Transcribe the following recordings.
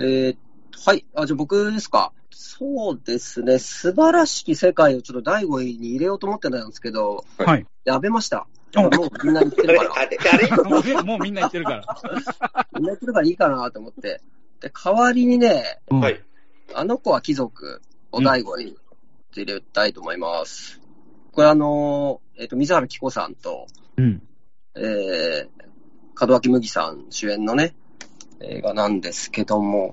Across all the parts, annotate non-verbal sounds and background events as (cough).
えー、はい。あ、じゃあ僕ですか？そうですね。素晴らしき世界をちょっと第5位に入れようと思ってたんですけど、はい。やめました。おもうみんな言ってるから。もうもうみんな言ってるから。みんな言ってるからいいかなと思って。で、代わりにね、うんはい。あの子は貴族を第5位に入れたいと思います。これあのー、えっ、と、水原希子さんと、うん。えー、門脇麦さん主演のね、映画なんですけども、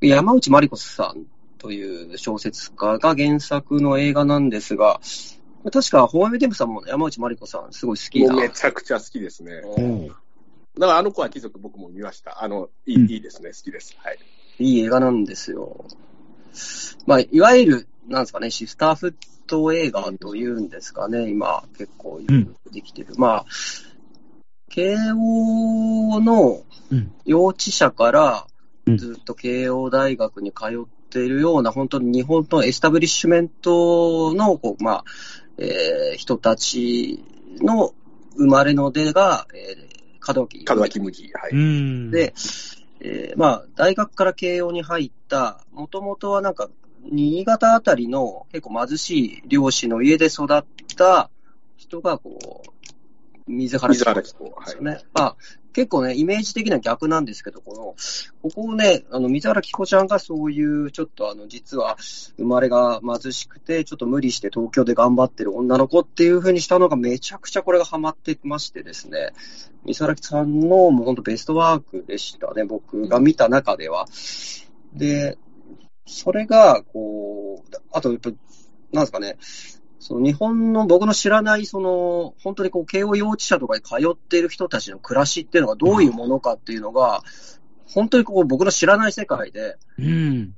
山内まりこさんという小説家が原作の映画なんですが、確か、ホームテンプさんも山内まりこさんすごい好きな。めちゃくちゃ好きですね。うんだからあの子は貴族僕も見ました。あの、いい,、うんいいですね。好きです。はい。いい映画なんですよ。まあ、いわゆる、なんですかね、シスターフット映画というんですかね、今、結構んできてる。まあ、慶応のうん。幼稚舎からうんずっと慶応大学に通っているような、本当に日本のエスタブリッシュメントの、こう、まあ、えー人たちの生まれの出が、えー門脇。門脇麦。はうい。ん。で、えーまあ、大学から慶応に入った、もともとはなんか、新潟あたりの結構貧しい漁師の家で育った人が、こう、水原希子。はいですよ。ね。まあ、結構ね、イメージ的な逆なんですけど、この、ここをね、あの、水原希子ちゃんがそういう、ちょっとあの、実は、生まれが貧しくて、ちょっと無理して東京で頑張ってる女の子っていう風にしたのが、めちゃくちゃこれがハマってましてですね、水原さんのもう本当ベストワークでしたね、僕が見た中では。で、それが、こう、あと、やっぱ、なんですかね、その日本の僕の知らない、その、本当にこう、慶応幼稚舎とかに通っている人たちの暮らしっていうのがどういうものかっていうのが、本当にこう、僕の知らない世界で、うん。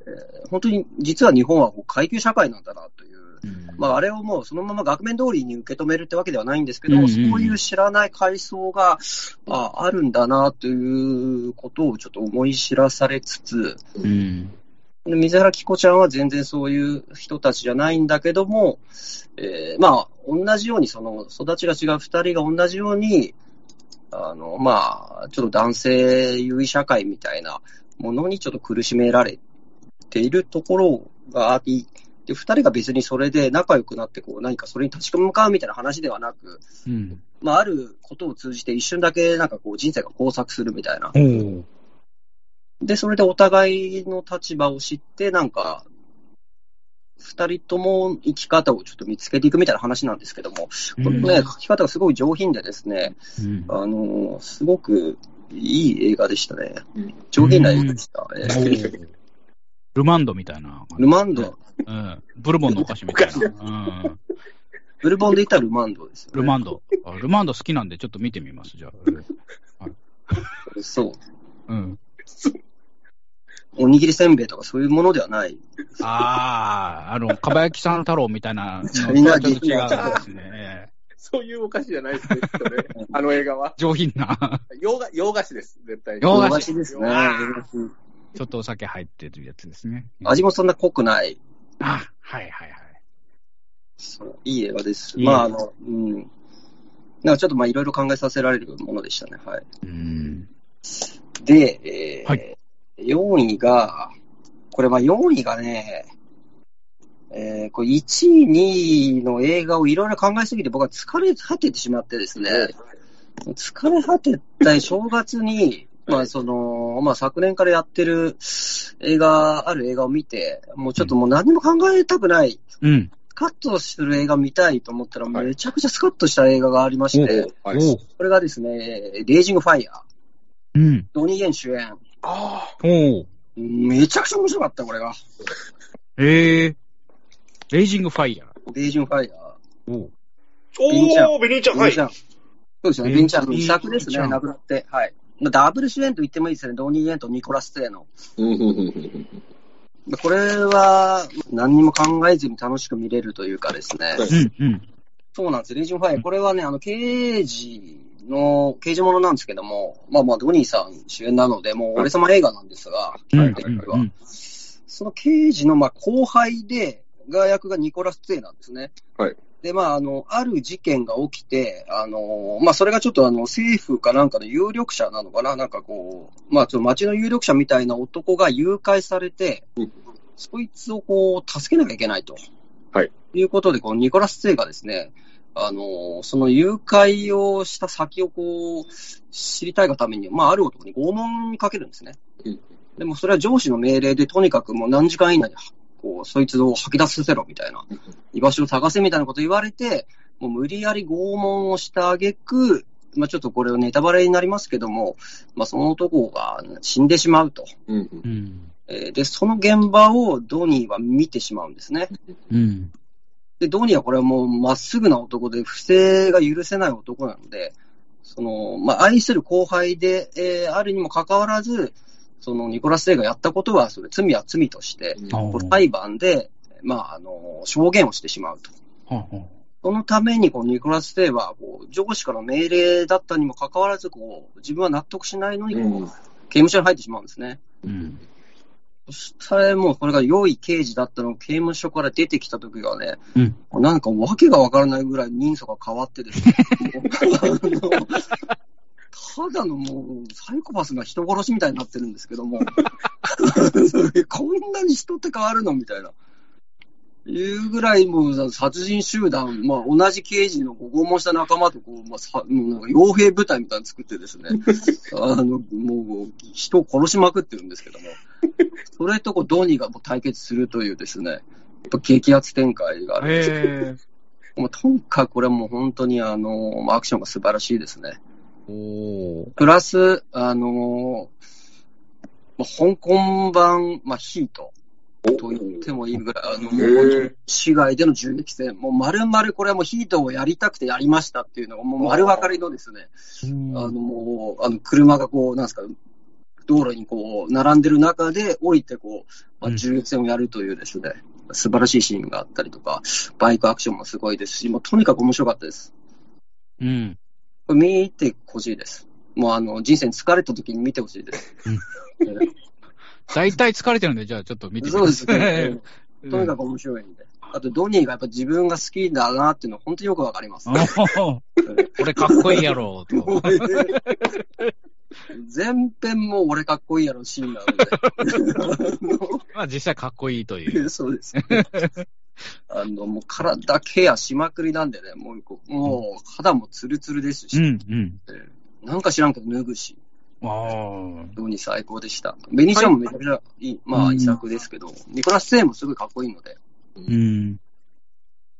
本当に実は日本はこう階級社会なんだなという。うんまあ、あれをもうそのまま額面通りに受け止めるってわけではないんですけど、うんうんそういう知らない階層がああるんだなということをちょっと思い知らされつつ、うん。で水原希子ちゃんは全然そういう人たちじゃないんだけども、えーまあ、同じように、その、育ちが違う二人が同じように、あの、まあ、ちょっと男性優位社会みたいなものにちょっと苦しめられているところがあり、で、二人が別にそれで仲良くなって、こう、何かそれに立ち向かうみたいな話ではなく、うん。まあ、あることを通じて一瞬だけなんかこう、人生が交錯するみたいな。おーで、それでお互いの立場を知って、なんか、二人とも生き方をちょっと見つけていくみたいな話なんですけども、これね、うん書き方がすごい上品でですね、うんあのーすごくいい映画でしたね。上品な映画でした。ルマンドみたいな。ルマンド、うん。ブルボンのお菓子みたいな。うん。ブルボンで言ったらルマンドですよ、ね。ルマンド。あルマンド好きなんでちょっと見てみます、じゃあ。そう。うん。(laughs) おにぎりせんべいとかそういうものではない。ああ、あの、かば焼きさん太郎みたいなのとみんなはちょっと違うんですね。ええそういうお菓子じゃないですね、きっとね。あの映画は。上品な。洋菓洋菓子です、絶対に。洋菓子ですね。ちょっとお酒入ってるやつですね。味もそんな濃くない。あ、はいはいはい。そういい映画です。いいまあ、あの、うん。なんかちょっとまあいろいろ考えさせられるものでしたね。はい。うん。で、えーはい4位が、これまあ4位がね、えー、これ1位、2位の映画をいろいろ考えすぎて僕は疲れ果ててしまってですね、疲れ果てた正月に、まあその、まあ昨年からやってる映画、ある映画を見て、もうちょっともう何も考えたくない、うん。スカッとする映画見たいと思ったら、はいめちゃくちゃスカッとした映画がありまして、はい。これがですね、レイジングファイヤー、うん。ドニー・イエン主演。あおうめちゃくちゃ面白かった、これが。ええレイジングファイヤー。レイジングファイヤー。おうーベニちゃんおー、ベニーちゃん、はいベンチ。ャンそうですよね、ベンチャンベンチャンの遺作ですね、亡くなって。はい。まあダブル主演と言ってもいいですね、ドニー・イエンとニコラス・テイの。うんうんうんうんこれは、何にも考えずに楽しく見れるというかですね。はいうんうん。そうなんです、レイジングファイヤー。これはね、あの、刑事の、刑事ものなんですけども、まあまあ、ドニーさん主演なので、もう俺様映画なんですが、うん。は。いうん。うん。その刑事のまあ後輩で、が役がニコラス・ツェイなんですね。はい。で、まあ、あの、ある事件が起きて、あの、まあ、それがちょっとあの、政府かなんかの有力者なのかな？なんかこう、まあ、ちょっと町の有力者みたいな男が誘拐されてうん、そいつをこう、助けなきゃいけないと。はい。いうことで、このニコラス・セイがですね、あの、その誘拐をした先をこう、知りたいがために、まあ、ある男に拷問にかけるんですね。うんでもそれは上司の命令で、とにかくもう何時間以内に、こう、そいつを吐き出させろみたいな、居場所を探せみたいなこと言われて、もう無理やり拷問をした挙句、まあちょっとこれネタバレになりますけども、まあその男が死んでしまうと。うんうん。えーで、その現場をドニーは見てしまうんですね。うん。で、ドニーはこれはもうまっすぐな男で、不正が許せない男なので、その、まあ、愛する後輩で、えーあるにもかかわらず、そのニコラス・セイがやったことは、それ罪は罪として、あこう裁判で、まあ、あの、証言をしてしまうと。はあはそのために、こう、ニコラス・セイは、こう、上司からの命令だったにもかかわらず、こう、自分は納得しないのに、こう、うん刑務所に入ってしまうんですね。うん。そしたらもう、これが良い刑事だったのを刑務所から出てきた時がね、うん。なんかわけがわからないぐらい人相が変わってですね、ただのもう、サイコパスが人殺しみたいになってるんですけども、こんなに人って変わるのみたいな。いうぐらいもう殺人集団、まあ同じ刑事の拷問した仲間とこう、まあ、さなんか傭兵部隊みたいなの作ってですね、あの、もう人を殺しまくってるんですけども、(laughs) それとこうドニーがもう対決するというですね、やっぱ激アツ展開があるんです。(laughs) もうとにかくこれはもう本当にあの、まあアクションが素晴らしいですね。おー。プラス、あのまあ、香港版、まあ、ヒートと言ってもいいぐらい、あの、もう市外での銃撃戦、もう丸々これはもうヒートをやりたくてやりましたっていうのが、もう丸分かりのですね、あの、もう、あの、車がこう、なんですか、道路にこう、並んでる中で降りてこう、まあ、うん銃撃戦をやるというですね、素晴らしいシーンがあったりとか、バイクアクションもすごいですし、もうとにかく面白かったです。うん。これ見てほしいです。もうあの、人生に疲れた時に見てほしいです。大体疲れてるんで、じゃあちょっと見てみそうですね。うんとにかく面白いんで。あと、ドニーがやっぱ自分が好きだなっていうのは本当によくわかります。(laughs) 俺かっこいいやろ、と。(laughs) 全編もう俺かっこいいやろシーンなの (laughs) まあ実際かっこいいといで。う。(laughs) そうです。あの、もう体ケアしまくりなんでね、もうこう、もう肌もツルツルですし、うん、うん。なんか知らんけど脱ぐし、ああ。ドニー最高でした。ベニシアンもめちゃくちゃいい、まあ、うん遺作ですけど、ニコラス・セイもすごいかっこいいので、うん。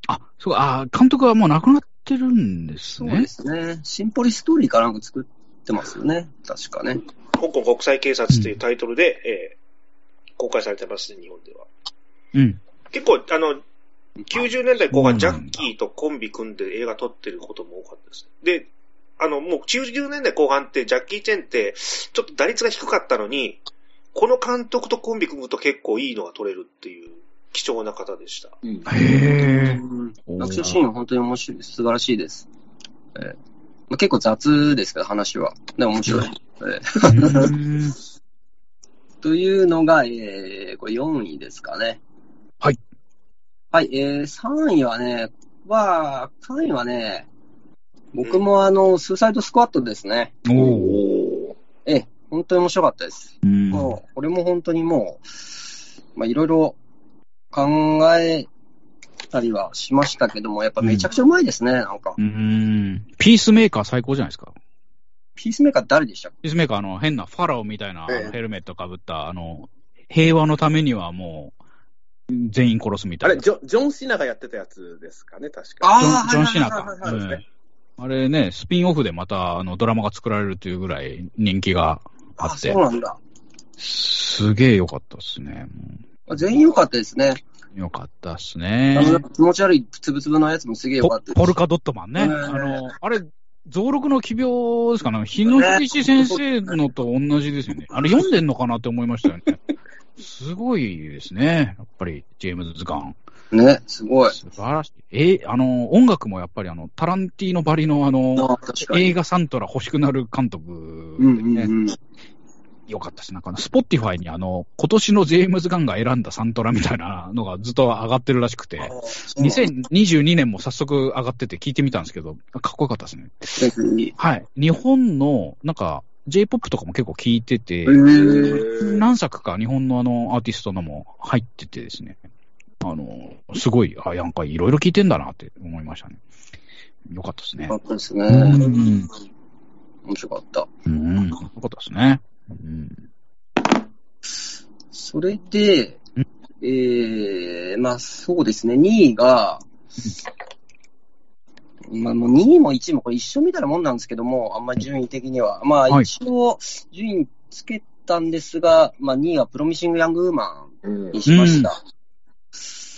あ、そうか、あー監督はもう亡くなってるんですねそうで。すね。シンポリストーリーかなんか作ってますよね。確かね。香港国際警察というタイトルで、えー公開されてますね、日本では。うん。結構、あの、90年代後半、ジャッキーとコンビ組んで映画撮ってることも多かったです。で、あの、もう90年代後半って、ジャッキー・チェンって、ちょっと打率が低かったのに、この監督とコンビ組むと結構いいのが撮れるっていう貴重な方でした。うんへえ。アクションシーンは本当に面白いです。素晴らしいです。えーまあ、結構雑ですけど、話は。でも面白い。というのが、えー、これ4位ですかね。はい。はい、えー、3位はね、は、3位はね、僕もあの、スーサイドスクワットですね。おお。ええ、本当に面白かったです。うんもう、これも本当にもう、まあ、いろいろ考えたりはしましたけども、やっぱめちゃくちゃうまいですね、なんか。うん。ピースメーカー最高じゃないですか？ピースメーカー誰でした？っけピースメーカー、あの、変なファラオみたいなヘルメットかぶった、あの、平和のためにはもう、全員殺すみたあれ、いな。ジョジョン・シナがやってたやつですかね、確か。あジョン・ジョンシナかはいはい。はいはいうんあれね、スピンオフでまたあのドラマが作られるというぐらい人気がああ、ってそう、なんだ。すげえ良かったですね。全員良かったですね。良かったっすあね気持ち悪いつぶつぶのやつもすげえ良ポかったポルカドットマンね。うんあの、あれ、蔵六の奇病ですか？ね。日野日出志先生のと同じですよね。(laughs) あれ読んでんのかなって思いましたよね。すごいですね。やっぱり、ジェームズ・ガン。ね、すごい。素晴らしい。え、あの、音楽もやっぱりあの、タランティーノばりのあの、あ。映画サントラ欲しくなる監督うんうん。うん。良かったです。なんかあの、 Spotify にあの、今年のジェームズ・ガンが選んだサントラみたいなのがずっと上がってるらしくて、2022年も早速上がってて聞いてみたんですけど、かっこよかったですね。はい。日本の、なんか、J-POP とかも結構聞いてて、何作か日本のあの、アーティストのも入っててですね、あの、すごい、あ、なんかいろいろ聞いてんだなって思いましたね。よかったですねよか。ったですね。うん面白かった。うん、よかったですね。うん。それでうん、えー、まあそうですね、2位が、まあもう2位も1位もこれ一緒みたいなもんなんですけども、あんまり順位的には。まあはい一応順位つけたんですが、まあ2位はプロミシング・ヤング・ウーマうんンにしました。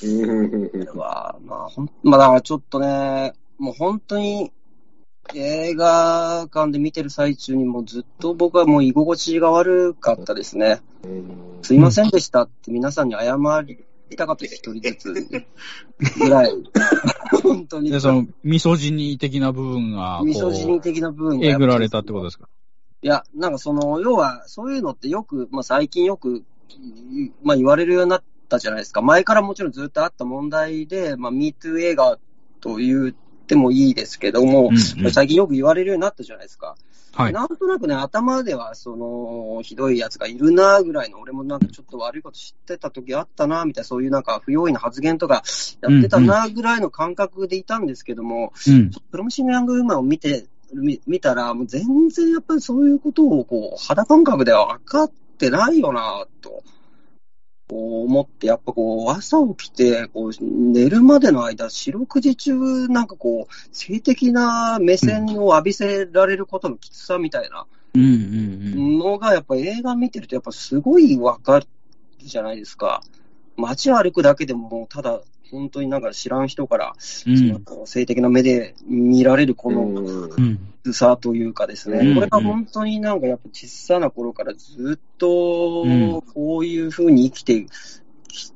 うん。これは、まあほん、まあだからちょっとね、もう本当に映画館で見てる最中にもうずっと僕はもう居心地が悪かったですね。すいませんでしたって皆さんに謝りたかったです、一人ずつ。ぐらい。(laughs) 本当に。で、その、ミソジニー的な部分が、こうミソジニー的な部分が。えぐられたってことですか？いや、なんかその、要は、そういうのってよく、まあ最近よく、まあ言われるようになったじゃないですか。前からもちろんずっとあった問題で、まあ MeToo 映画と言ってもいいですけども、うんうん最近よく言われるようになったじゃないですか。はい。なんとなくね、頭では、その、ひどいやつがいるな、ぐらいの、俺もなんかちょっと悪いこと知ってた時あったな、みたいな、そういうなんか不用意な発言とかやってたな、ぐらいの感覚でいたんですけども、うん。プロミシング・ヤング・ウーマンを見て、見見たら、もう全然やっぱりそういうことを、こう、肌感覚では分かってないよな、と。こう思って、やっぱこう、朝起きて、こう、寝るまでの間、四六時中、なんかこう、性的な目線を浴びせられることのきつさみたいな。のが、やっぱ映画見てると、やっぱすごいわかるじゃないですか。街を歩くだけでも、ただ、本当になんか知らん人から、うん。その性的な目で見られるこのうさというかですね、うん。これが本当になんかやっぱ小さな頃からずっとうん。こういうふうに生きてき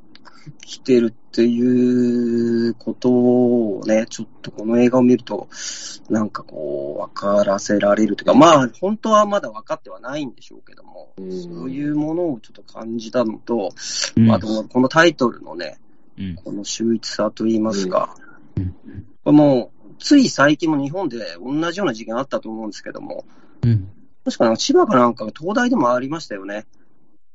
きてるっていうことをね、ちょっとこの映画を見ると、なんかこう、分からせられるというか、まあ、本当はまだ分かってはないんでしょうけども、そういうものをちょっと感じたのと、うん。あと、このタイトルのね、うん。この秀逸さといいますか、うんこれもう、つい最近も日本で同じような事件あったと思うんですけども、うん。確か千葉かなんか、東大でもありましたよね。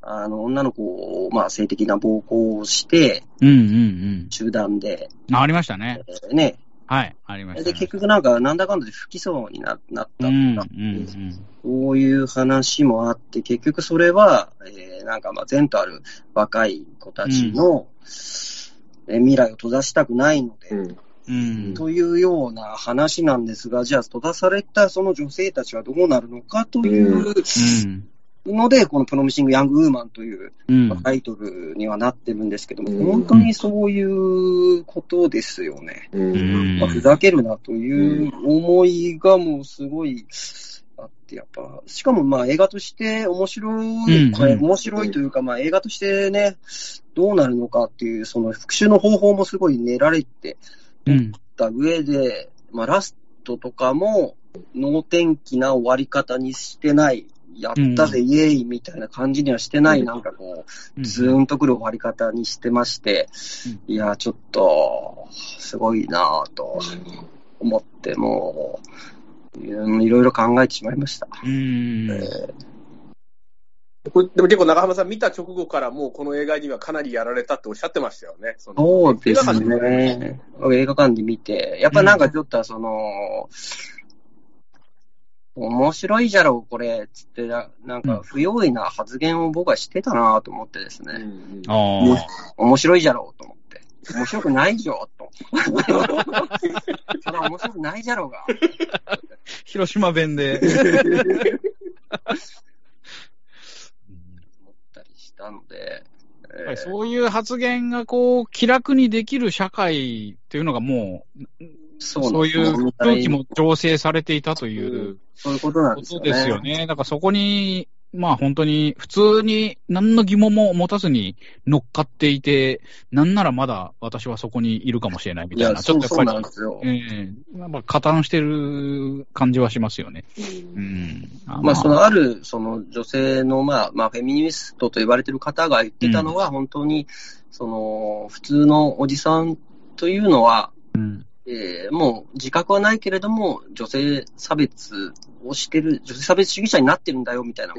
あの、女の子を、まあ、性的な暴行をして、うんうん集団で、うん。ありましたね。えーね。はい。ありましたで、ね。結局なんか、なんだかんだで不起訴にななったうんうんうん。そういう話もあって、結局それは、えーなんかまあ、前途ある若い子たちの、えー未来を閉ざしたくないので、うん。というような話なんですが、じゃあ閉ざされたその女性たちはどうなるのかといううん。ので、このプロミシング・ヤング・ウーマンといううん。タイトルにはなってるんですけども、うん本当にそういうことですよね。んまあふざけるなという思いがもうすごいあって、やっぱ、しかもまあ映画として面白い、うんこれ面白いというか、まあ映画としてね、どうなるのかっていう、その復習の方法もすごい練られてうん。た上で、まあラストとかも、能天気な終わり方にしてない、やったぜ、イエーイみたいな感じにはしてない、なんかこう、ズーンとくる終わり方にしてまして、いや、ちょっと、すごいなぁと思って、もう、うんいろいろ考えてしまいました。うん。えーこれでも結構長浜さん見た直後からもうこの映画にはかなりやられたっておっしゃってましたよね。そのそうです映画館でね。映画館で見て、やっぱなんかちょっとその、面白いじゃろう、これ、つってな、なんか不用意な発言を僕はしてたなと思ってですね。うんうんああ。面白いじゃろうと思って。面白くないじゃろ、と。それは面白くないじゃろうが。広島弁で。思ったりしたので、そういう発言がこう、気楽にできる社会っていうのがもう、そうそういう空気もも醸成されていたというそういうことなんこですよね。とですよね。だからそこにまあ本当に普通に何の疑問も持たずに乗っかっていて、なんならまだ私はそこにいるかもしれないみたいな、ちそうそうょっとやっぱり、なんですよ。ええやっぱ加担してる感じはしますよね。うん。まあ、そのある、その女性の、まあ、まあ、フェミニストと言われてる方が言ってたのは、本当に、その、普通のおじさんというのは、うん。えーもう自覚はないけれども、女性差別をしてる、女性差別主義者になってるんだよ、みたいな。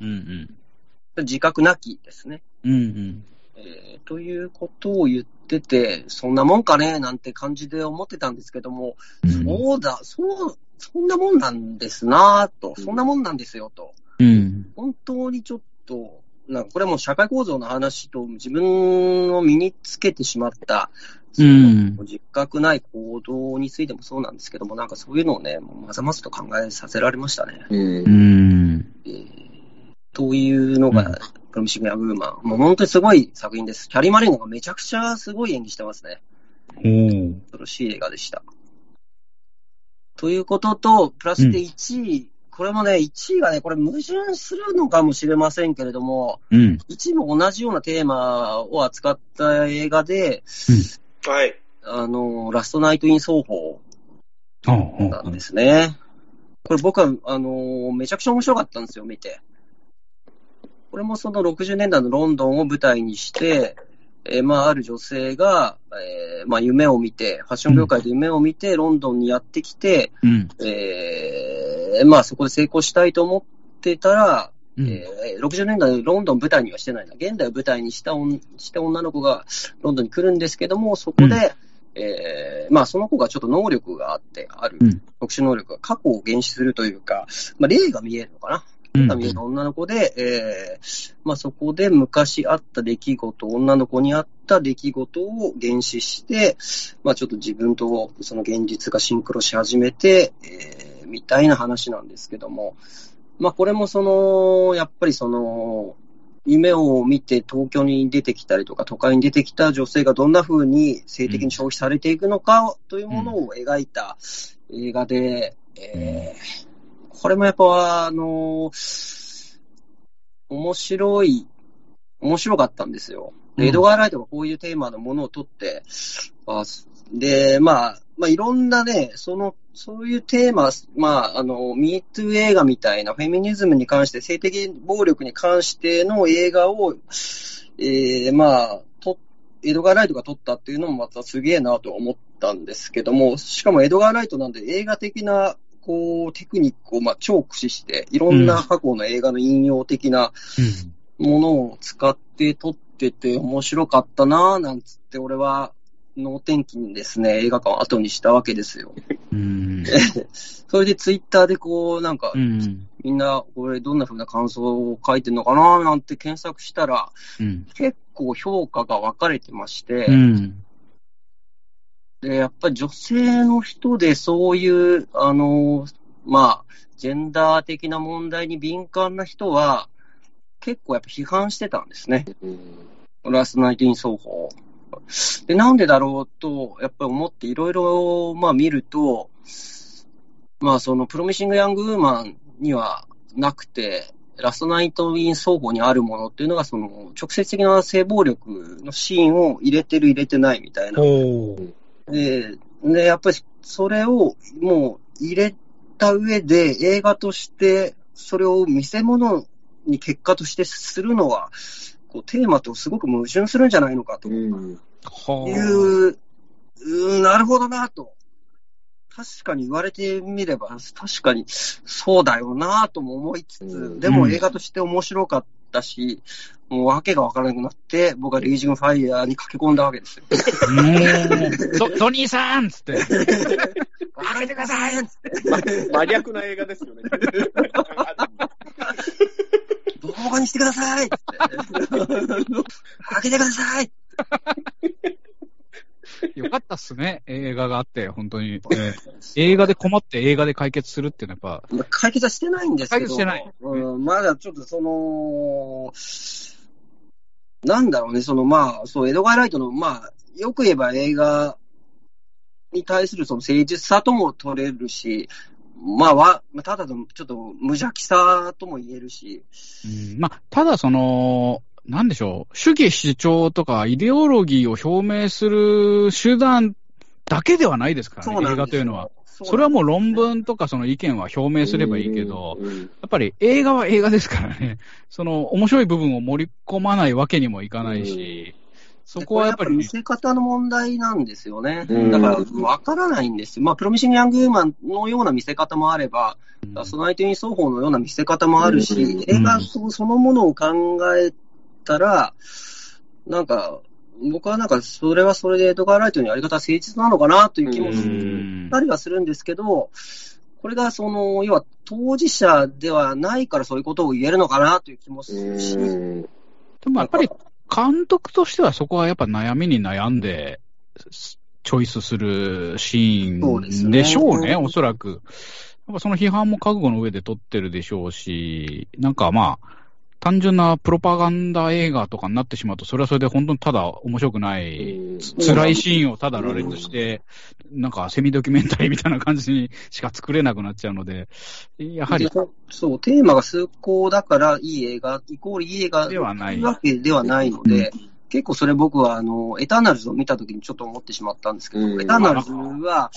うんうん。自覚なきですね。うんうん。えーということを言ってて、そんなもんかね、なんて感じで思ってたんですけども、そうだ、そう、そんなもんなんですなぁと、そんなもんなんですよと。うん。本当にちょっと、なんかこれはもう社会構造の話と自分を身につけてしまった、そうんの自覚ない行動についてもそうなんですけども、なんかそういうのをね、まざまざと考えさせられましたね。うんう。ん。えーというのうんが、プロミシング・ヤグーマン。もう本当にすごい作品です。キャリー・マリンゴがめちゃくちゃすごい演技してますね。おー恐ろしい映画でした。ということと、プラスで1位、これもね、1位がね、これ矛盾するのかもしれませんけれども、うん。1位も同じようなテーマを扱った映画で、はい。あの、ラストナイト・イン・奏法なんですね。これ僕は、あの、めちゃくちゃ面白かったんですよ、見て。これもその60年代のロンドンを舞台にして、えーまあ、ある女性が、えーまあ、夢を見て、ファッション業界で夢を見て、ロンドンにやってきて、うん。えーまあ、そこで成功したいと思ってたら、うんえー60年代のロンドンを舞台にはしてないな。現代を舞台にした女して女の子がロンドンに来るんですけども、そこで、えーまあ、その子がちょっと能力があって、あるうん特殊能力が過去を原始するというか、まあ、霊が見えるのかな。うん。霊が見える女の子で、えーまあ、そこで昔あった出来事、女の子にあった出来事を原始して、まあ、ちょっと自分とその現実がシンクロし始めて、えーみたいな話なんですけども、まあ、これもその、やっぱりその、夢を見て東京に出てきたりとか都会に出てきた女性がどんな風に性的に消費されていくのかというものを描いた映画で、えーこれもやっぱあの面白い、面白かったんですよ。エドガー・ライトがこういうテーマのものを取って、あで、まあ、まあ、いろんなね、その、そういうテーマ、まあ、あの、ミートゥー映画みたいなフェミニズムに関して、性的暴力に関しての映画を、えー、まあ、と、エドガー・ライトが撮ったっていうのもまたすげえなと思ったんですけども、しかもエドガー・ライトなんで映画的な、こう、テクニックを、まあ、超駆使して、いろんな過去の映画の引用的なものを使って撮ってて面白かったなぁ、なんつって、俺は、能天気にですね、映画館を後にしたわけですよ。うん。(laughs) それでツイッターでこう、なんかう、ん。みんな、これどんな風な感想を書いてんのかななんて検索したら、うん。結構評価が分かれてまして、うん。で、やっぱり女性の人でそういう、あの、まあ、ジェンダー的な問題に敏感な人は、結構やっぱ批判してたんですね。ラストナイトイン奏法。で、なんでだろうと、やっぱり思っていろいろ、まあ見ると、まあそのプロミシング・ヤング・ウーマンにはなくて、ラストナイト・イン奏法にあるものっていうのが、その直接的な性暴力のシーンを入れてる入れてないみたいな。で、ね、やっぱりそれをもう入れた上で映画として、それを見せ物に結果としてするのは、こうテーマとすごく矛盾するんじゃないのかと。いいう、うーんなるほどなと。確かに言われてみれば、確かにそうだよなとも思いつつ、うん。でも映画として面白かったし、もう訳がわからなくなって、僕はレイジングファイヤーに駆け込んだわけですよ。(laughs) もう、ドドニーさんっつって。開けてくださいっつって。真逆な映画ですよね。動画にしてくださいっつって。開けてください (laughs) よかったっすね、映画があって、本当に。えー映画で困って映画で解決するっていうのはやっぱ、まあ解決はしてないんですけど、解決してない。うん、まだちょっとその、なんだろうね、そのまあ、そう、エドガー・ライトの、まあ、よく言えば映画に対するその誠実さとも取れるし、まあ、わ、まあただのちょっと無邪気さとも言えるし、うんまあ、ただその、なんでしょう、主義主張とかイデオロギーを表明する手段だけではないですからね、映画という？のは。。それはもう？論文とかその意見は表明すればいいけど、やっぱり映画は映画ですからね、その面白い部分を盛り込まないわけにもいかないし、そこはやっぱり、ね見、せ方の問題なんですよね。だから、わからないんですよ。まあ、プロミシング・ヤング・ウーマンのよう？な見せ方もあれば、ソナイト・イン奏法のような見せ方もあるし、映画そそのものを考えたら、なんか、僕はなんか、それはそれでエドガー・ライトのやり方は誠実なのかなという気もたりはするんですけど、これがその、要は当事者ではないからそういうことを言えるのかなという気もするし、うん。でもやっぱり監督としてはそこはやっぱ悩みに悩んで、チョイスするシーンでしょうね、おそらく。やっぱその批判も覚悟の上で撮ってるでしょうし、なんかまあ、単純なプロパガンダ映画とかになってしまうと、それはそれで本当にただ面白くない、辛いシーンをただ羅列して、なんかセミドキュメンタリーみたいな感じにしか作れなくなっちゃうので、やはり、そう、テーマが崇高だからいい映画、イコールいい映画ではない。わけではないので、結構それ僕は、あの、エターナルズを見たときにちょっと思ってしまったんですけど、うんエターナルズは、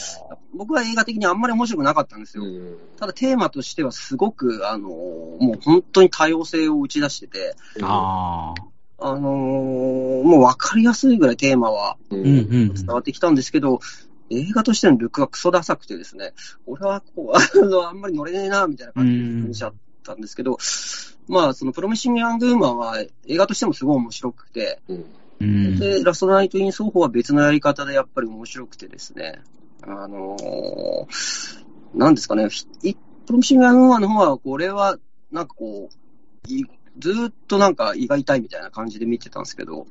僕は映画的にあんまり面白くなかったんですよ。うんただテーマとしてはすごく、あの、もう本当に多様性を打ち出してて、ああ、あのーもうわかりやすいぐらいテーマは。伝わってきたんですけど、映画としてのルックがクソダサくてですね、俺はこう、(laughs) あの、あんまり乗れねえな、みたいな感じで見ちゃったんですけど、まあ、そのプロミッシング・ヤング・ウーマンは映画としてもすごい面白くて、うん。うんで、ラストナイト・イン・奏法は別のやり方でやっぱり面白くてですね、あのーなんですかね、プロミッシング・ヤング・ウーマンの方は、これは、なんかこう、いずーっとなんか胃が痛いみたいな感じで見てたんですけど、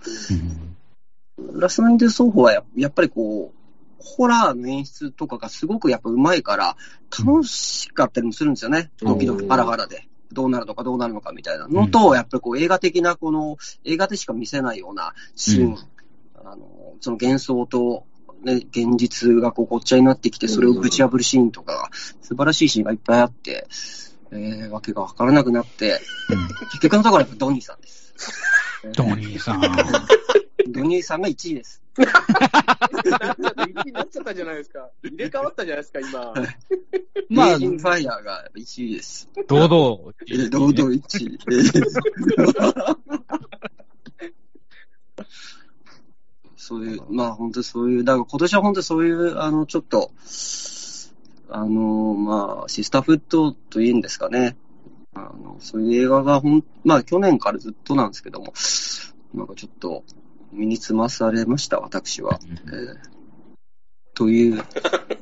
うん。ラストナイト奏法はややっぱりこう、ホラーの演出とかがすごくやっぱ上手いから、楽しかったりもするんですよね。うんドキドキハラハラで。どうなるのかどうなるのかみたいなのと、やっぱりこう映画的なこの、映画でしか見せないようなシーン、うんあの、その幻想と、ね、現実がこうごっちゃになってきて、それをぶち破るシーンとかが、素晴らしいシーンがいっぱいあって、えー、わけがわからなくなって、結局のところはやっぱドニーさんです。ドニーさん。(laughs) ドニーさんが1位です。なっちゃった、1位になっちゃったじゃないですか。入れ替わったじゃないですか、今。まあインファイヤーが1位です。堂々。堂々1位。そういう、まあ本当そういう、だから今年は本当そういう、あの、ちょっと、あの、まあ、シスターフットというんですかね。あの、そういう映画がほん、まあ去年からずっとなんですけども、なんかちょっと、身につまされました、私は。えーという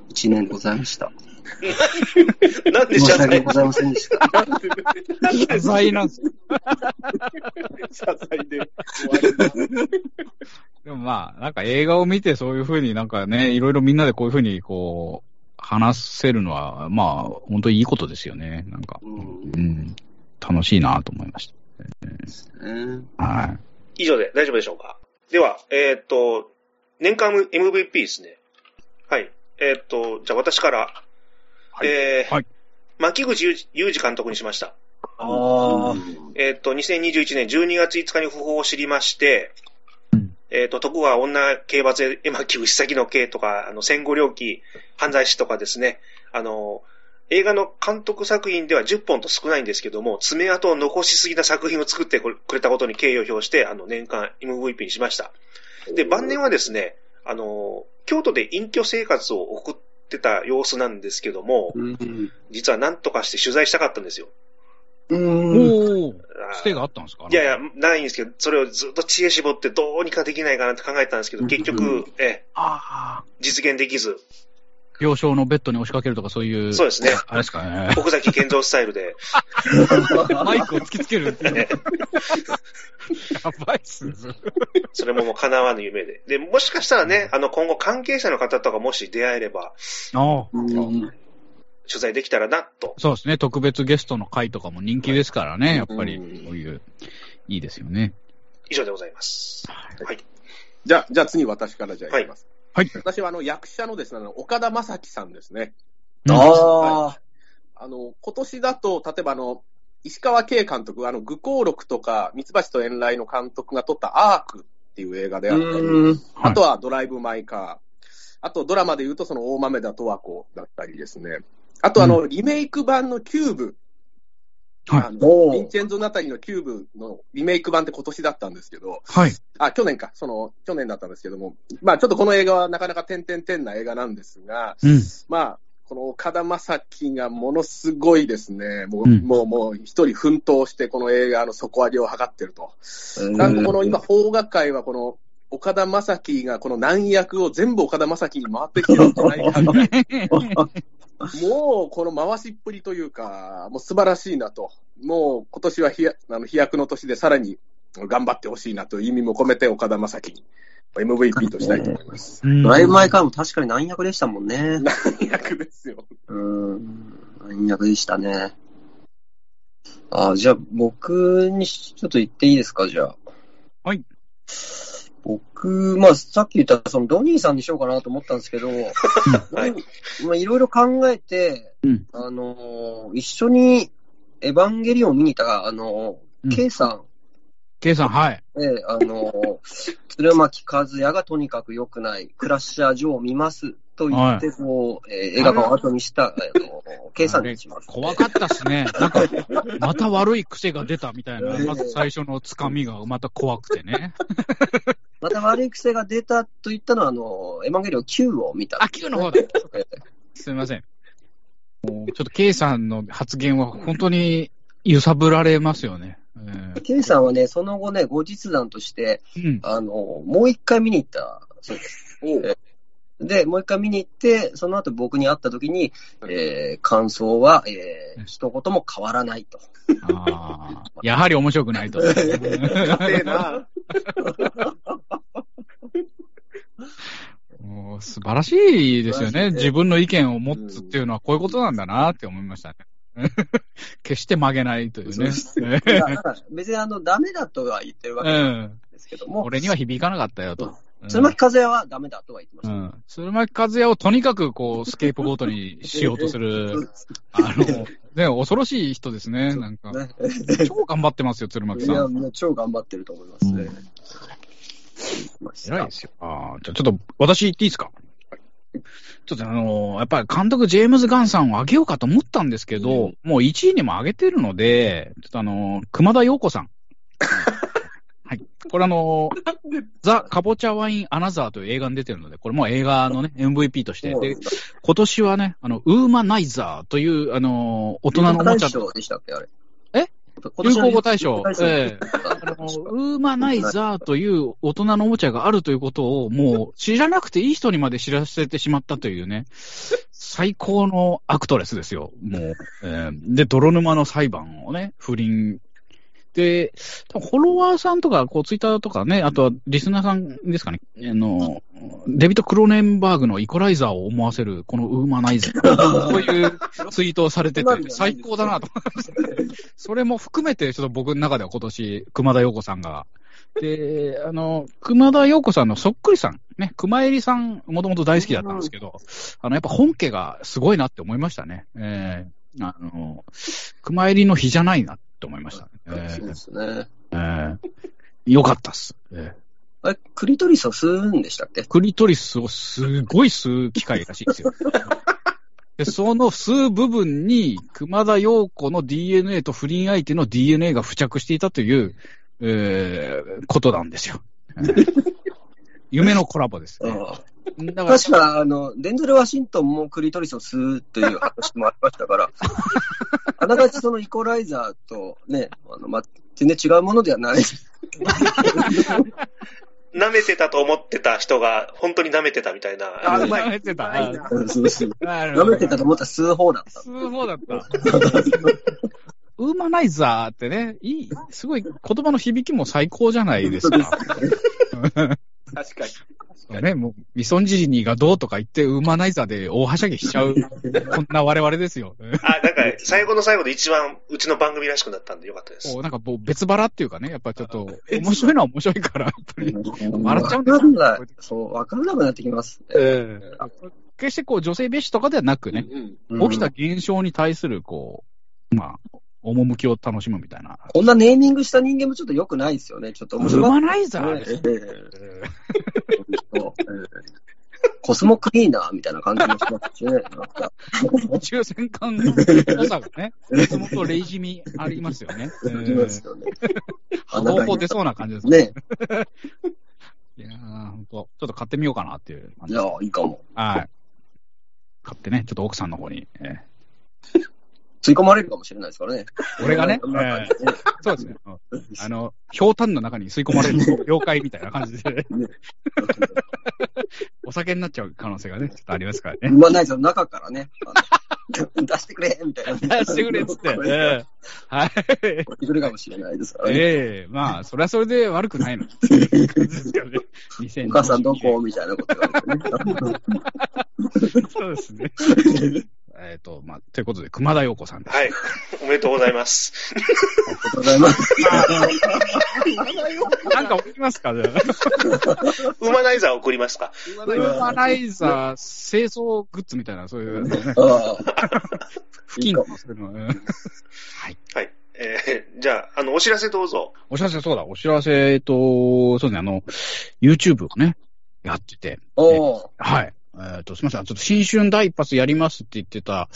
一年でございました。(laughs) なんで申し謝罪？訳ございませんでした。謝罪なんですよ。謝罪で終わ。でもまあ、なんか映画を見てそういうふうになんかね、いろいろみんなでこういうふうにこう、話せるのは、まあ、本当にいいことですよね。なんか、うんうん。楽しいなと思いましねた。はい。以上で大丈夫でしょうか？では、えーっと、年間 MVP ですね。はい。えーっと、じゃあ私から、はいえーはい牧口裕二監督にしました。ああ。えーっと、2021年12月5日に訃報を知りまして、うんえーっと、徳川女刑罰絵巻牛先の刑とか、あの、戦後猟奇犯罪史とかですね、あの、映画の監督作品では10本と少ないんですけども、爪痕を残しすぎな作品を作ってくれたことに敬意を表して、あの、年間 MVP にしました。で、晩年はですね、あの、京都で隠居生活を送ってた様子なんですけども、うん。実は何とかして取材したかったんですよ。うん。ステがあったんですか？いやいや、ないんですけど、それをずっと知恵絞ってどうにかできないかなって考えたんですけど、結う局ん、え。実現できず、病床のベッドに押しかけるとかそういう。そうですねあれですかね。奥崎健三スタイルで、(laughs) マイクを突きつけるっていう。ねやばいっすね。それそれももう叶わぬ夢で。で、もしかしたらね、あの、今後関係者の方とかもし出会えれば、ああ。うん取材できたらな、と。そうですね。特別ゲストの回とかも人気ですからね。やっぱりうん、こういう、いいですよね。以上でございます。はい。じゃあ、じゃあ次私からじゃあいきます。はい。私はあの役者のですね、あの岡田将生さんですね。ああ。あの、今年だと、例えばあの、石川慶監督、あの、愚行録とか、蜜蜂と遠雷の監督が撮ったアークっていう映画であったり、あとはドライブ・マイ・カー、あとドラマで言うとその大豆田とわ子だったりですね。あとあの、リメイク版のキューブ。はい、あのヴィンチェンゾ・ナタリのキューブのリメイク版って今年だったんですけど、はい。あ、去年か、その、去年だったんですけども、まあちょっとこの映画はなかなか点々点な映画なんですが、うん、まあ、この岡田将生がものすごいですね、もう、うん、もう、もう一人奮闘してこの映画の底上げを図ってると。なんかこの今、邦画界はこの岡田将生がこの難役を全部岡田将生に回ってきてるんじゃないかもうこの回しっぷりというか、もう素晴らしいなと。もう今年は飛あの飛躍の年でさらに頑張ってほしいなという意味も込めて岡田将生に MVP としたいと思います。ライブ前からも確かに難役でしたもんね。難役ですよ。うん。難役でしたね。あじゃあ僕にちょっと言っていいですか、じゃあ。はい。僕、まあ、さっき言ったそのドニーさんにしようかなと思ったんですけど、(laughs) はい、まあ、いろいろ考えて、うん、あの、一緒にエヴァンゲリオンを見に行った、あの、うん、K さん。K さん、はい。ええ、あの、(laughs) 鶴巻和也がとにかく良くない、クラッシャージョーを見ますと言って、こう、はい、えー、映画館を後にした、あの、計算にします、怖かったっすね。なんか、(laughs) また悪い癖が出たみたいな、まず最初のつかみがまた怖くてね。また悪い癖が出たと言ったのは、あの、エヴァンゲリオン9を見た、ね、あ、9の方だ。すみません。もうちょっと K さんの発言は本当に揺さぶられますよね。えー、K さんはね、その後ね、後日談として、うん、あの、もう一回見に行ったそうです。で、もう一回見に行って、その後僕に会った時に、えー、感想は、えー、一言も変わらないと。あやはり面白くないと。(laughs) な。もう素晴らしいですよね。自分の意見を持つっていうのはこういうことなんだなって思いましたね。(laughs) 決して曲げないというね。別にあの、ダメだとは言ってるわけなんですけども。うん、俺には響かなかったよと。鶴巻和也はダメだとは言ってました。うん。鶴巻和也をとにかくこう、スケープゴートにしようとする、(laughs) あの、ね、恐ろしい人ですね、なんか。ね、(laughs) 超頑張ってますよ、鶴巻さん。いや、もう超頑張ってると思いますね。うん、偉いですよ。あじゃちょっと、私言っていいですか？ちょっとあのー、やっぱり監督、ジェームズ・ガンさんをあげようかと思ったんですけど、うん、もう1位にも上げてるので、ちょっとあのー、熊田陽子さん。はい。これあのー、ザ・カボチャワイン・アナザーという映画に出てるので、これも映画のね、MVP として。で、今年はね、あの、ウーマナイザーという、あの大人のおもちゃ。でしたっけ、あれ？え？流行語大賞。ええあの、ウーマナイザーという大人のおもちゃがあるということを、もう知らなくていい人にまで知らせてしまったというね、最高のアクトレスですよ。もう。えー、で、泥沼の裁判をね、不倫で、フォロワーさんとか、こう、ツイッターとかね、あとはリスナーさんですかね、あの、デビット・クローネンバーグのイコライザーを思わせる、このウーマナイザー、こういうツイートをされてて、最高だなと。(laughs) それも含めて、ちょっと僕の中では今年、熊田陽子さんが、で、あの、熊田陽子さんのそっくりさん、ね、熊入さん、もともと大好きだったんですけど、あの、やっぱ本家がすごいなって思いましたね。えー、あの、熊入の日じゃないなって思いました、そうですね。えー、よかったっす。えーあれ、クリトリスを吸うんでしたっけ？クリトリスをすごい吸う機械らしいですよ。(laughs) で、その吸う部分に、熊田陽子の DNA と不倫相手の DNA が付着していたという、えー、ことなんですよ。(laughs) 夢のコラボです、ね。だから確か、あの、デンゼル・ワシントンもクリトリスを吸うという話もありましたから、(laughs) あながちそのイコライザーとね、あのまあ、全然違うものではない。舐めてたと思ってた人が、本当に舐めてたみたいな。あ、舐めてた。そうそう。舐めてたと思ったら吸う方だった。吸う方だった。ウーマナイザーってね、いい、すごい言葉の響きも最高じゃないですか。(laughs) 確かに。ね、もう、ミソンジリニーがどうとか言って、ウーマナイザーで大はしゃぎしちゃう、(laughs) こんな我々ですよ。あ、なんか、最後の最後で一番、うちの番組らしくなったんでよかったです。なんかもう別腹っていうかね、やっぱちょっと、面白いのは面白いから、やっぱり、笑っちゃうんだよ。そう、わかんなくなってきます。ええ。ー、決してこう女性蔑視とかではなくね、うんうん、起きた現象に対するこう、まあ、趣を楽しむみたいな。こんなネーミングした人間もちょっと良くないですよね。ちょっと面白い。ウーマナイザーですね。コスモクリーナーみたいな感じもしますしね。宇宙戦艦の良さがね、松本レイジミありますよね。ありますよね。方法出そうな感じですね。いやー、ほんと、ちょっと買ってみようかなっていう感じ。いや、いいかも。はい。買ってね、ちょっと奥さんの方に、えー吸い込まれるかもしれないですからね。俺がね、(laughs) ええーーそうですね。うんあの、ひょうたんの中に吸い込まれる妖怪みたいな感じで、(laughs) (laughs) お酒になっちゃう可能性がね、ちょっとありますからね。まあないですよ、中からね。出してくれみたいなね。出してくれっつって。えこーはい。れ来るかもしれないですからね。ええまあ、それはそれで悪くないの。っていう感じですからね。2022お母さんどこみたいなことね。そうですね。えっと、まあ、ということで、熊田陽子さんです。はい。おめでとうございます。ありがとうございます。(laughs) なんか起きますかじゃあ。ウマナイザー送りますか？ウーマナイザー清掃グッズみたいな、そういう、ね、ああ付近とかそういうの。うんはい。はい。えー、じゃあ、あの、お知らせどうぞ。お知らせ、そうだ、お知らせ、えっと、そうですね、あの、YouTube をね、やってて、おーはい。えっ、と、すみません。ちょっと新春第一発やりますって言ってた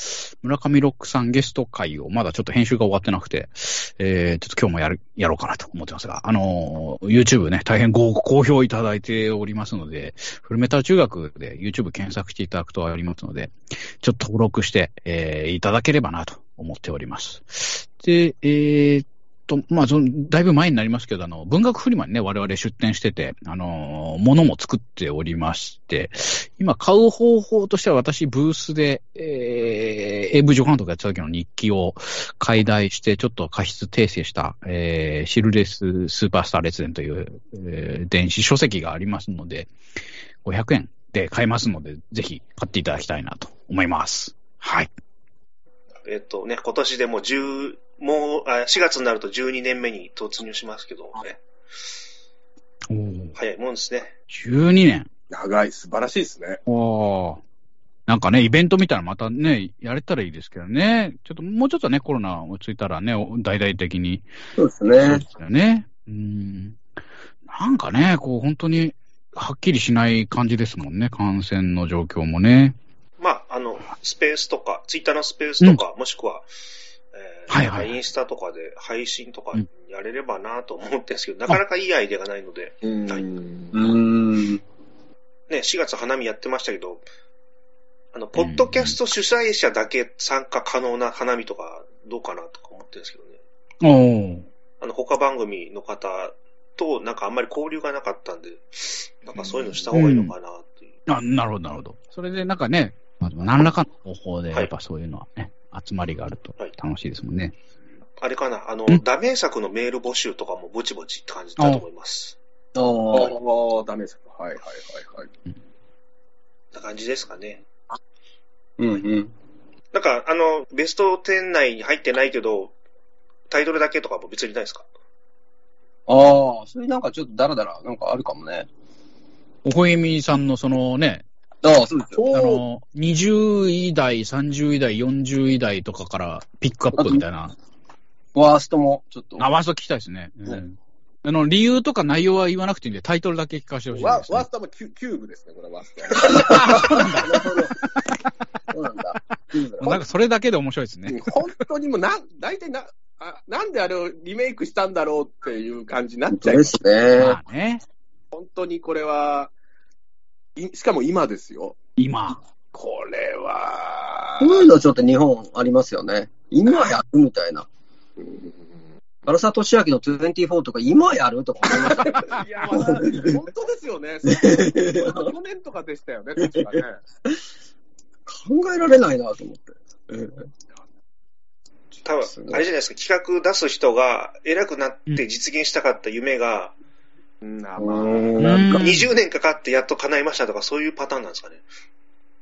村上ロックさんゲスト会をまだちょっと編集が終わってなくて、えー、ちょっと今日もやる、やろうかなと思ってますが、あのー YouTube ね、大変ご好評いただいておりますので、フルメタル中学で YouTube 検索していただくとありますので、ちょっと登録して、えー、いただければなと思っております。で、えー、と、まあ、その、だいぶ前になりますけど、あの、文学フリマにね、我々出展してて、あの、物も作っておりまして、今買う方法としては私、ブースで、えー、AV 助監督やってた時の日記を解題して、ちょっと過失訂正した、えー、シルレススーパースター列伝という、えー電子書籍がありますので、500円で買えますので、ぜひ買っていただきたいなと思います。はい。えっとね、今年でもう10、もう、あ4月になると12年目に突入しますけどね。おー早いもんですね。12年。長い、素晴らしいですね。おーなんかね、イベントみたいなのまたね、やれたらいいですけどね。ちょっと、もうちょっとね、コロナ落ち着いたらね、お大々的に。そうですそうねで。すよね。うん。なんかね、こう、本当に、はっきりしない感じですもんね、感染の状況もね。スペースとか、ツイッターのスペースとか、もしくは、えーはいはいはいなんかインスタとかで配信とかうんやれればなと思ってるんですけど、なかなかいいアイデアがないので、うんはいうーん。ね、4月花見やってましたけど、あの、ポッドキャスト主催者だけ参加可能な花見とかどうかなとか思ってるんですけどね。あの、他番組の方となんかあんまり交流がなかったんで、なんかそういうのした方がいいのかなっていう。あ、なるほど、なるほど。それでなんかね、まあ何らかの方法で、やっぱそういうのはね、集まりがあるとはい楽しいですもんね。あれかな、あのん、ダメ作のメール募集とかもぼちぼちって感じだと思います。ああ。ああ、ダメですか。はいはいはいはい。な感じですかね。うんうん。なんか、あの、ベスト10内に入ってないけど、タイトルだけとかも別にないですか？ああ、それなんかちょっとダラダラ、なんかあるかもね。おほえみさんのそのね、ああ、そうですよ。あの、20位台、30位台、40位台とかからピックアップみたいな。ワーストも、ちょっと。あ、ワースト聞きたいですね。うんあの、理由とか内容は言わなくていいんで、タイトルだけ聞かせてほしいです、ね。ワワーストはもうキュキューブですね、これワーストは。(laughs) なるほど。そうなんだ。なんかそれだけで面白いですね。うん本当にもうな、大体な、あ、なんであれをリメイクしたんだろうっていう感じになっちゃいでます。すね。まあね、本当にこれは、いしかも今ですよ。今。これは、こういうのちょっと日本ありますよね。今やるみたいな。うん唐沢俊明の24とか今やるとか思いました (laughs) いや、まだ本当ですよね。(laughs) 去年とかでしたよね、確かね。考えられないなと思って。多分、あれじゃないですか、企画出す人が偉くなって実現したかった夢が、うん、まあ、うんなんかうん20年かかってやっと叶いましたとか、そういうパターンなんですかね。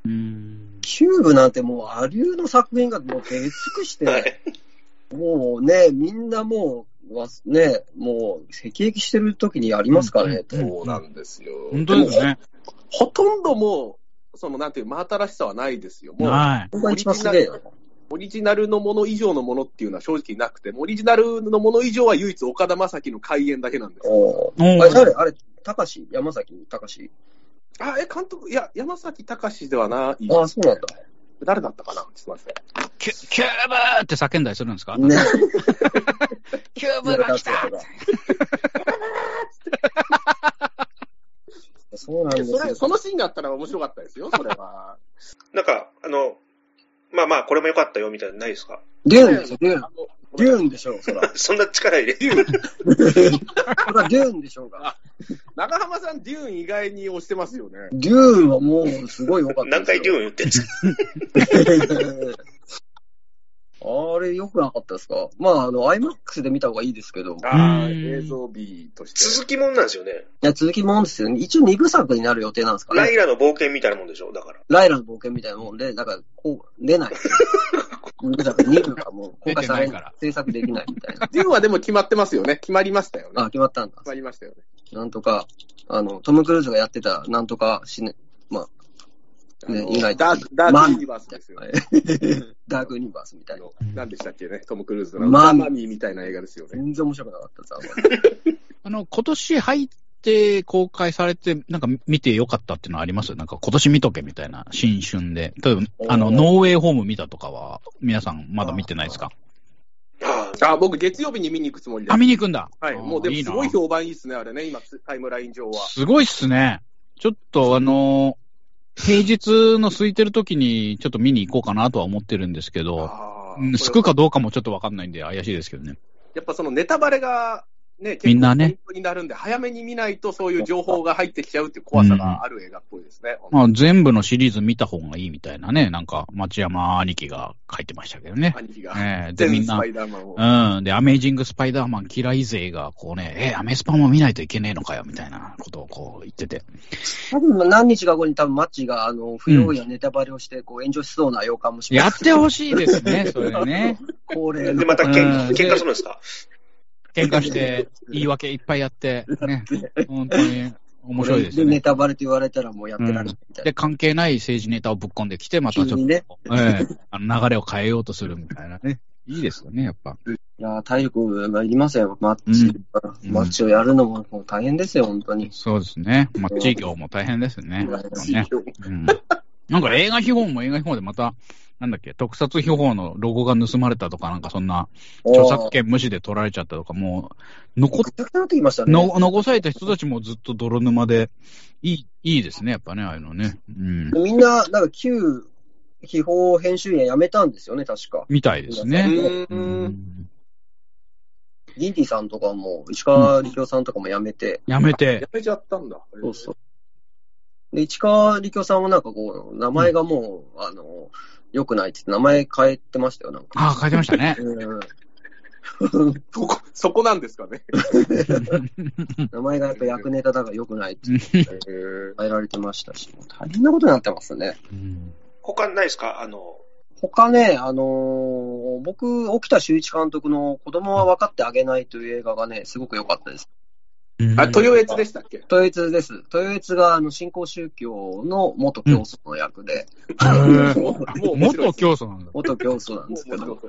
うん。キューブなんてもう、アリューの作品がもう出尽くして、はい。もうね、みんなもう、わね、もう、赤役してる時にやりますからね、うんそうなんですよ。本当ですね。ほとんどもう、その、なんていう、真新しさはないですよ。もう、はい。ここが一番すげえよ。オリジナルのもの以上のものっていうのは正直なくて、オリジナルのもの以上は唯一岡田将生の開演だけなんですよ。あれ、誰あれ、高志山崎？高志あ、え、監督、いや、山崎隆ではない。ああ、そうなんだ。誰だったかな？すみません。キュキューブーって叫んだりするんですか？ね。(laughs) キューブが来た (laughs) そうなんですよ。それ、そのシーンがあったら面白かったですよ、それは。(laughs) なんか、あの、まあまあ、これも良かったよみたいなのないですか？デューンですよ、デューン。デューンでしょう、そら。(laughs) そんな力入れデューン。そらデューンでしょうが。長浜さん、デューン意外に押してますよね。デューンはもう、すごい良かった何回デューンン言ってんですか？(laughs) あれ、良くなかったですか？まあ、あの、IMAX で見た方がいいですけど。いああ、うん映像美として。続きもんなんですよね。や、続きもんですよね。一応二部作になる予定なんですかね。ライラの冒険みたいなもんでしょ？だから。ライラの冒険みたいなもんで、だから、こう、出ない。二部作、二部がもう公開されないから制作できないみたいな。デュはでも決まってますよね。決まりましたよね。あ、決まったんだ決。まりましたよね。なんとか、あの、トム・クルーズがやってた、なんとかしね、まあ、ね意外とダーク、ダークユニバースですよね。(laughs) ダークユニバースみたあいな。の何でしたっけね、トム・クルーズのマミマミーみたいな映画ですよね。全然面白くなかったさ、(laughs) あの、今年入って公開されて、なんか見てよかったっていうのはあります？なんか今年見とけみたいな、新春で。例えば、あの、ノーウェイホーム見たとかは、皆さんまだ見てないですか？あ僕月曜日に見に行くつもりです。あ、見に行くんだ。はい。もうでもすごい評判いいですね、あれね、今、タイムライン上は。すごいっすね。ちょっとあの、平日の空いてる時にちょっと見に行こうかなとは思ってるんですけど、すくかどうかもちょっとわかんないんで怪しいですけどね。やっぱそのネタバレがね、結みんなねになるんで、早めに見ないとそういう情報が入ってきちゃうっていう怖さがある映画っぽいですね。まあ全部のシリーズ見た方がいいみたいなね、なんか町山兄貴が書いてましたけどね。兄貴が。ええ (laughs) で、みんな。うん。で、アメイジング・スパイダーマン嫌い勢が、こうね、え、アメスパも見ないといけねえのかよ、みたいなことをこう言ってて。多分何日か後に多分マッチが、あの、不用意やネタバレをして、こう、炎上しそうな予感もします。やってほしいですね、それね。(laughs) 恒例の。で、またうん喧喧嘩するんですか？喧嘩して、(laughs) 言い訳いっぱいやって、ね。本当に面白いですよね。ネタバレと言われたらもうやってられないみたいで、関係ない政治ネタをぶっ込んできて、まな。たちょっと、ね。ええあの流れを変えようとするみたいなね。いいですよね、やっぱ。いやー、体力がいりますよ、マッチ。うんマッチをやるのももう大変ですよ、本当に。そうですね。まあ、地域も大変ですね。ねうんなんか映画秘宝も映画秘宝でまた、なんだっけ、特撮秘宝のロゴが盗まれたとか、なんかそんな、著作権無視で取られちゃったとか、もう、残っくたてきましたね。の残された人たちもずっと泥沼で、いい、いいですね、やっぱね、ああいうのね。うん。みんな、なんか旧秘宝編集員辞めたんですよね、確か。みたいですね。ううんん。ギンティさんとかも、石川力夫さんとかも辞めて、やめてや、めちゃったんだ。そうそう。で、市川力夫さんもなんかこう、名前がもう、あの、良くないって言って名前変えてましたよ、なんか。ああ、書いてましたね。(laughs) うん (laughs) そこ、そこなんですかね。(laughs) 名前がやっぱ役ネタだから良くないってへ変えられてましたし、大変なことになってますね。うん他ないですか？あの、他ね、あのー僕、沖田修一監督の子供は分かってあげないという映画がね、すごく良かったです。あ、豊悦でしたっけ？豊悦です。豊悦が、あの、新興宗教の元教祖の役で、もう元教祖なんだ。元教祖なんですけど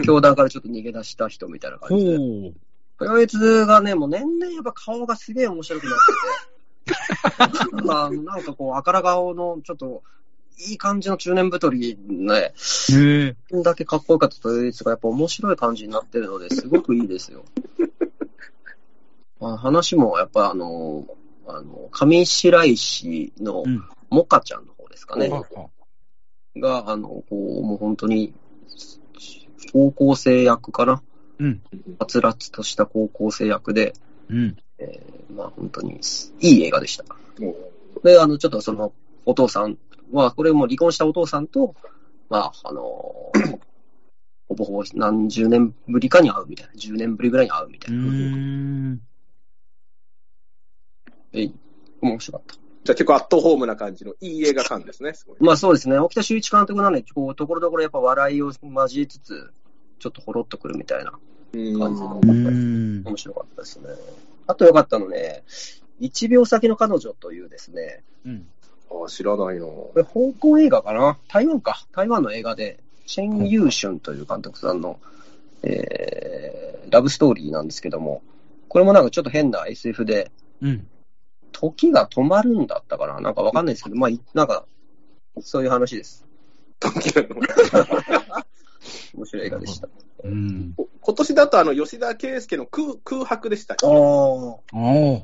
教団からちょっと逃げ出した人みたいなほ感じで。う。豊悦がね、もう年々やっぱ顔がすげえ面白くなってて、(laughs) なんかこう、赤ら顔のちょっと、いい感じの中年太りね、だけかっこよかった豊悦がやっぱ面白い感じになってるので、すごくいいですよ。まあ、話もやっぱあの、あの、上白石のうんモカちゃんの方ですかね。ははが、あの、こう、もう本当に、高校生役かな。うん。はつらつとした高校生役で、うん。えーまあ本当にいい映画でした。もで、あの、ちょっとその、お父さんは、これも離婚したお父さんと、まあ、あのーほぼほぼ何十年ぶりかに会うみたいな、10年ぶりぐらいに会うみたういな。ん。え面白かった。じゃあ結構アットホームな感じのいい映画館ですね、すごい。まあそうですね、沖田修一監督なので、こう、ところどころやっぱ笑いを交えつつ、ちょっとほろっとくるみたいなうん感じの、うん。面白かったですね。あと良かったのね、1秒先の彼女というですね、うん。あ、知らないの。これ、香港映画かな？台湾か。台湾の映画で、チェン・ユーシュンという監督さんの、えー、ラブストーリーなんですけども、これもなんかちょっと変な SF で、うん。時が止まるんだったかな？なんかわかんないですけど、まあ、いなんか、そういう話です。面白い映画でした。うん。こ今年だと、あの、吉田圭介の空空白でしたっけ？ああ。おー。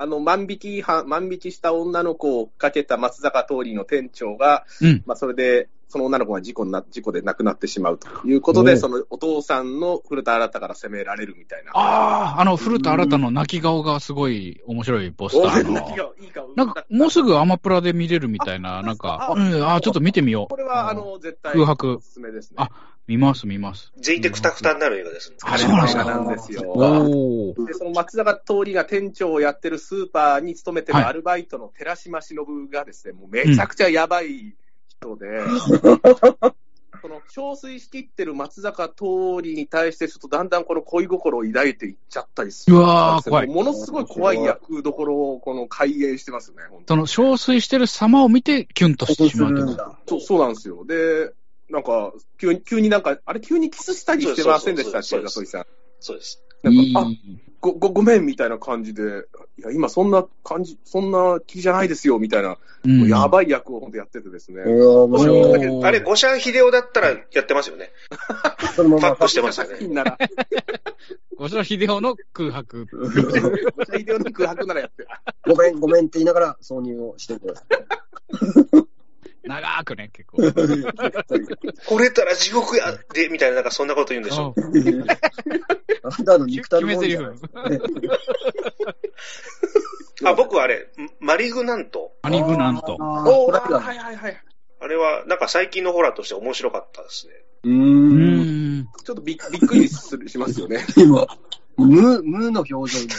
あの、万引き犯、万引きした女の子を追っかけた松坂通りの店長が、うん。まあ、それで、その女の子が事故にな、事故で亡くなってしまうということで、そのお父さんの古田新太から責められるみたいな。ああ、あの、古田新太の泣き顔がすごい面白いポスターの。お泣き顔いい顔なんか、もうすぐアマプラで見れるみたいな、なんか、あうん、あーちょっと見てみよこれは、あの、絶対、空白おすすめですね。あう。見ます、見ます。全員でくたくたになる映画ですね。あれそうなんですかなんですよ。おー。で、その松坂通りが店長をやってるスーパーに勤めてるはいアルバイトの寺島忍がですね、もうめちゃくちゃやばい人で、(laughs) その、憔悴しきってる松坂通りに対して、ちょっとだんだんこの恋心を抱いていっちゃったりする。うわー怖いものすごい怖い役どころを、この開演してますね、本当その、憔悴してる様を見て、キュンとしてしまうってこと。そうそうなんですよ。で、なんか、急に、急になんか、あれ、急にキスしたりしてませんでしたっけ、そうそうそう里井さん。そうです。なんいいか、あ、ご、ご、ごめんみたいな感じで、いや、今そんな感じ、そんな気じゃないですよ、みたいな、うんやばい役を本当やっててですね。うわ面白い。おだけどあれ、五シャン秀夫だったらやってますよね。(laughs) そのままパッとしてますよね。五所秀夫の空白。大量の空白ならやってる。(laughs) ごめん、ごめんって言いながら挿入をしてくださ長くね、結構。い。惚れたら地獄やで、みたいな、なんかそんなこと言うんでしょ。あんたの肉体のもん台じゃない詞。(laughs) あ、僕はあれ、マリグナント。アニグナント。おー、はいはいはい。あれは、なんか最近のホラーとして面白かったですね。うんん。ちょっとびっびっくりするしますよね。(laughs) 今、無、無の表情になっ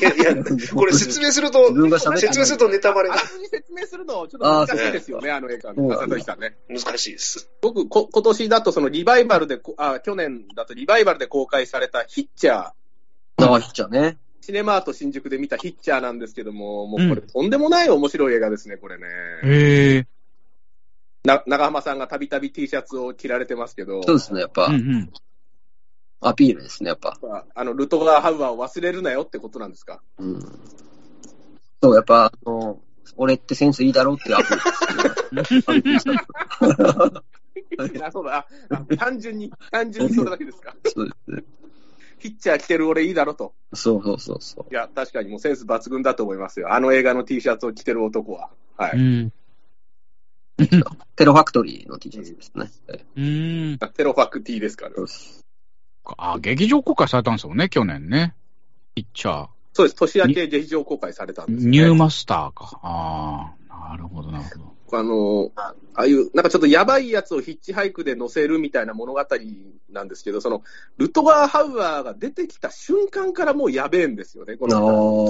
ていやいや、これ説明すると説明するとネタバレが説明するの、ちょっと難しいですよね、あの映画そうね。里井さんね。難しいです。僕、こ、今年だとそのリバイバルでこ、あ、去年だとリバイバルで公開されたヒッチャー。ああ、ひっちゃんね。シネマート新宿で見たヒッチャーなんですけども、もううんこれとんでもない面白い映画ですね、これね。へえ。な、長浜さんがたびたび T シャツを着られてますけど、そうですね、やっぱうん、うん。アピールですね、やっぱ。あの、ルトガーハウアーを忘れるなよってことなんですか？うん。そう、やっぱ、あの、俺ってセンスいいだろうってアピールですね。(laughs) あ、そうだ、単純に、単純にそれだけですか？(laughs) そうですね。ヒッチャー着てる俺いいだろと。そうそうそうそう。いや、確かにもうセンス抜群だと思いますよ。あの映画の T シャツを着てる男は。はい。うん。テロファクトリーの T シャツですね。うん。テロファク T ですから。あ、劇場公開されたんですもんね、去年ね。ピッチャー。そうです。年明け劇場公開されたんですよ、ね。ニューマスターか。ああ、なるほど、なるほど。あの、ああいう、なんかちょっとやばいやつをヒッチハイクで乗せるみたいな物語なんですけど、その、ルトガー・ハウアーが出てきた瞬間からもうやべえんですよね。こあの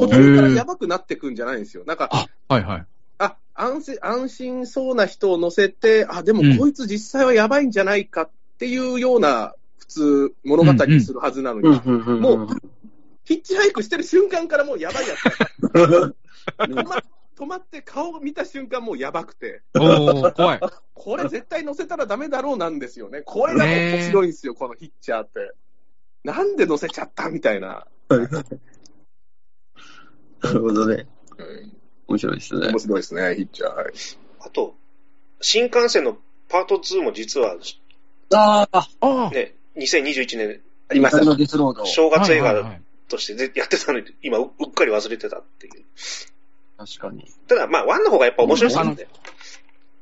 途ー中からやばくなってくんじゃないんですよ。なんか、あ、はいはい。あ、安心、安心そうな人を乗せて、あ、でもこいつ実際はやばいんじゃないかっていうような、普通、物語にするはずなのに。もうヒッチハイクしてる瞬間からもうやばいやつが (laughs) 止ま止まって顔を見た瞬間もうやばくて、怖い。これ絶対乗せたらダメだろうなんですよね。これが面白いんですよ、このヒッチャーって。なんで乗せちゃったみたいな。なるほどね。うん面白いですね面。白いですね、ヒッチャー。はいあと、新幹線のパート2も実はああ、あね、2021年ありました光の。デスロード。正月映画はいはいはいとしてぜやってたのに、今ううっかり忘れてたっていう。確かに。ただ、まあ、ワンの方がやっぱ面白いですよね。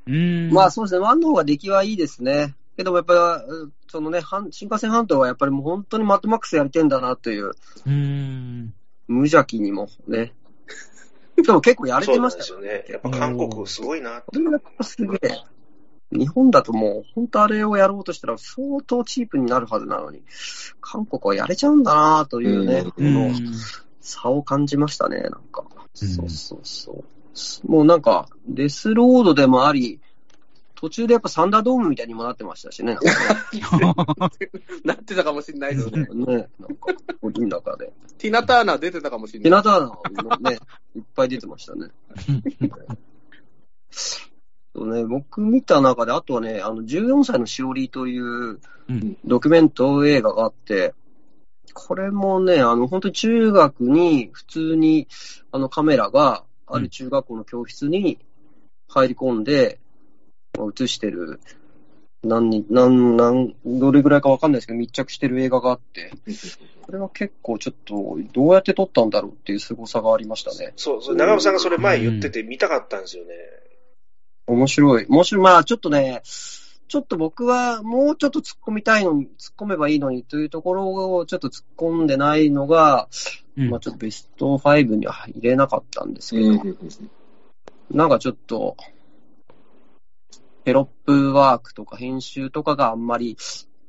うん。まあそうですね、ワンの方が出来はいいですね。けどもやっぱり、うんそのね、半新幹線半島はやっぱりもう本当にマットマックスやりてんだなという、うん。無邪気にもね。(laughs) でも結構やれてそうなんましたよね。ですよね。やっぱ韓国すごいなって。これがやっぱすげえ。日本だともう、本当あれをやろうとしたら相当チープになるはずなのに、韓国はやれちゃうんだなというね、こうのん。差を感じましたね、なんか。うんそうそうそう。もうなんか、デスロードでもあり、途中でやっぱサンダードームみたいにもなってましたしね、なんかなってたかもしれないですね。ね。ねなんか、檻の中で。ティナ・ターナー出てたかもしれティない。ナターナね、いっぱい出てましたね。(laughs) そうね、僕見た中で、あとはね、あの、14歳のしおりというドキュメント映画があって、これもね、あの、本当に中学に普通に、あの、カメラがある中学校の教室に入り込んで、映してる、何人、何、何、どれぐらいかわかんないですけど、密着してる映画があって、これは結構ちょっと、どうやって撮ったんだろうっていう凄さがありましたね。そう、そう長尾さんがそれ前言ってて見たかったんですよね。面白い。面白い。まあ、ちょっとね、ちょっと僕はもうちょっと突っ込みたいのに、突っ込めばいいのにというところをちょっと突っ込んでないのが、うんまあちょっとベスト5には入れなかったんですけど、なんかちょっと、テロップワークとか編集とかがあんまり、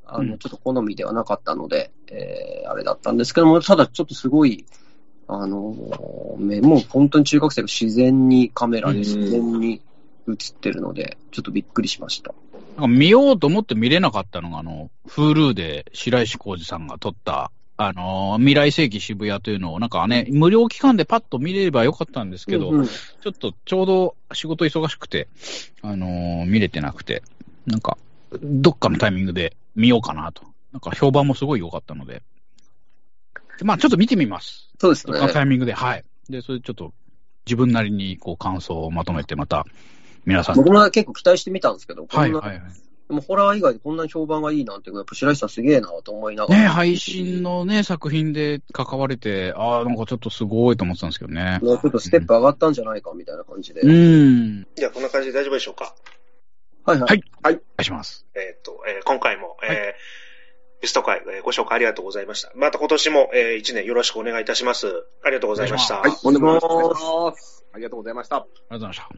あの、うんちょっと好みではなかったので、えー、あれだったんですけども、ただちょっとすごい、あのーめもう本当に中学生が自然にカメラで自然に映ってるので、ちょっとびっくりしました。なんか見ようと思って見れなかったのが、あの、Hulu で白石浩二さんが撮った、あのー未来世紀渋谷というのを、なんかね、無料期間でパッと見れればよかったんですけど、うんうんちょっとちょうど仕事忙しくて、あのー見れてなくて、なんか、どっかのタイミングで見ようかなと。なんか評判もすごい良かったので。でまあちょっと見てみます。そうですどっかのタね。イミングで、はい。で、それちょっと自分なりにこう感想をまとめて、また皆さんと。僕も結構期待してみたんですけど、こんな、はいはいはい。でもホラー以外でこんなに評判がいいなんて、やっぱ白石さんすげえなと思いながら。ね、配信のね、作品で関われて、ああ、なんかちょっとすごいと思ってたんですけどね。ねちょっとステップ上がったんじゃないかみたいな感じで。うーん。じゃあ、こんな感じで大丈夫でしょうか？はいはい。はいお願いします。えっ、と、えー今回も、えーはいゲスト会、えーご紹介ありがとうございました。また今年も、えー一年よろしくお願いいたします。ありがとうございました。お願いしとんでもないです。ありがとうございました。ありがとうございました。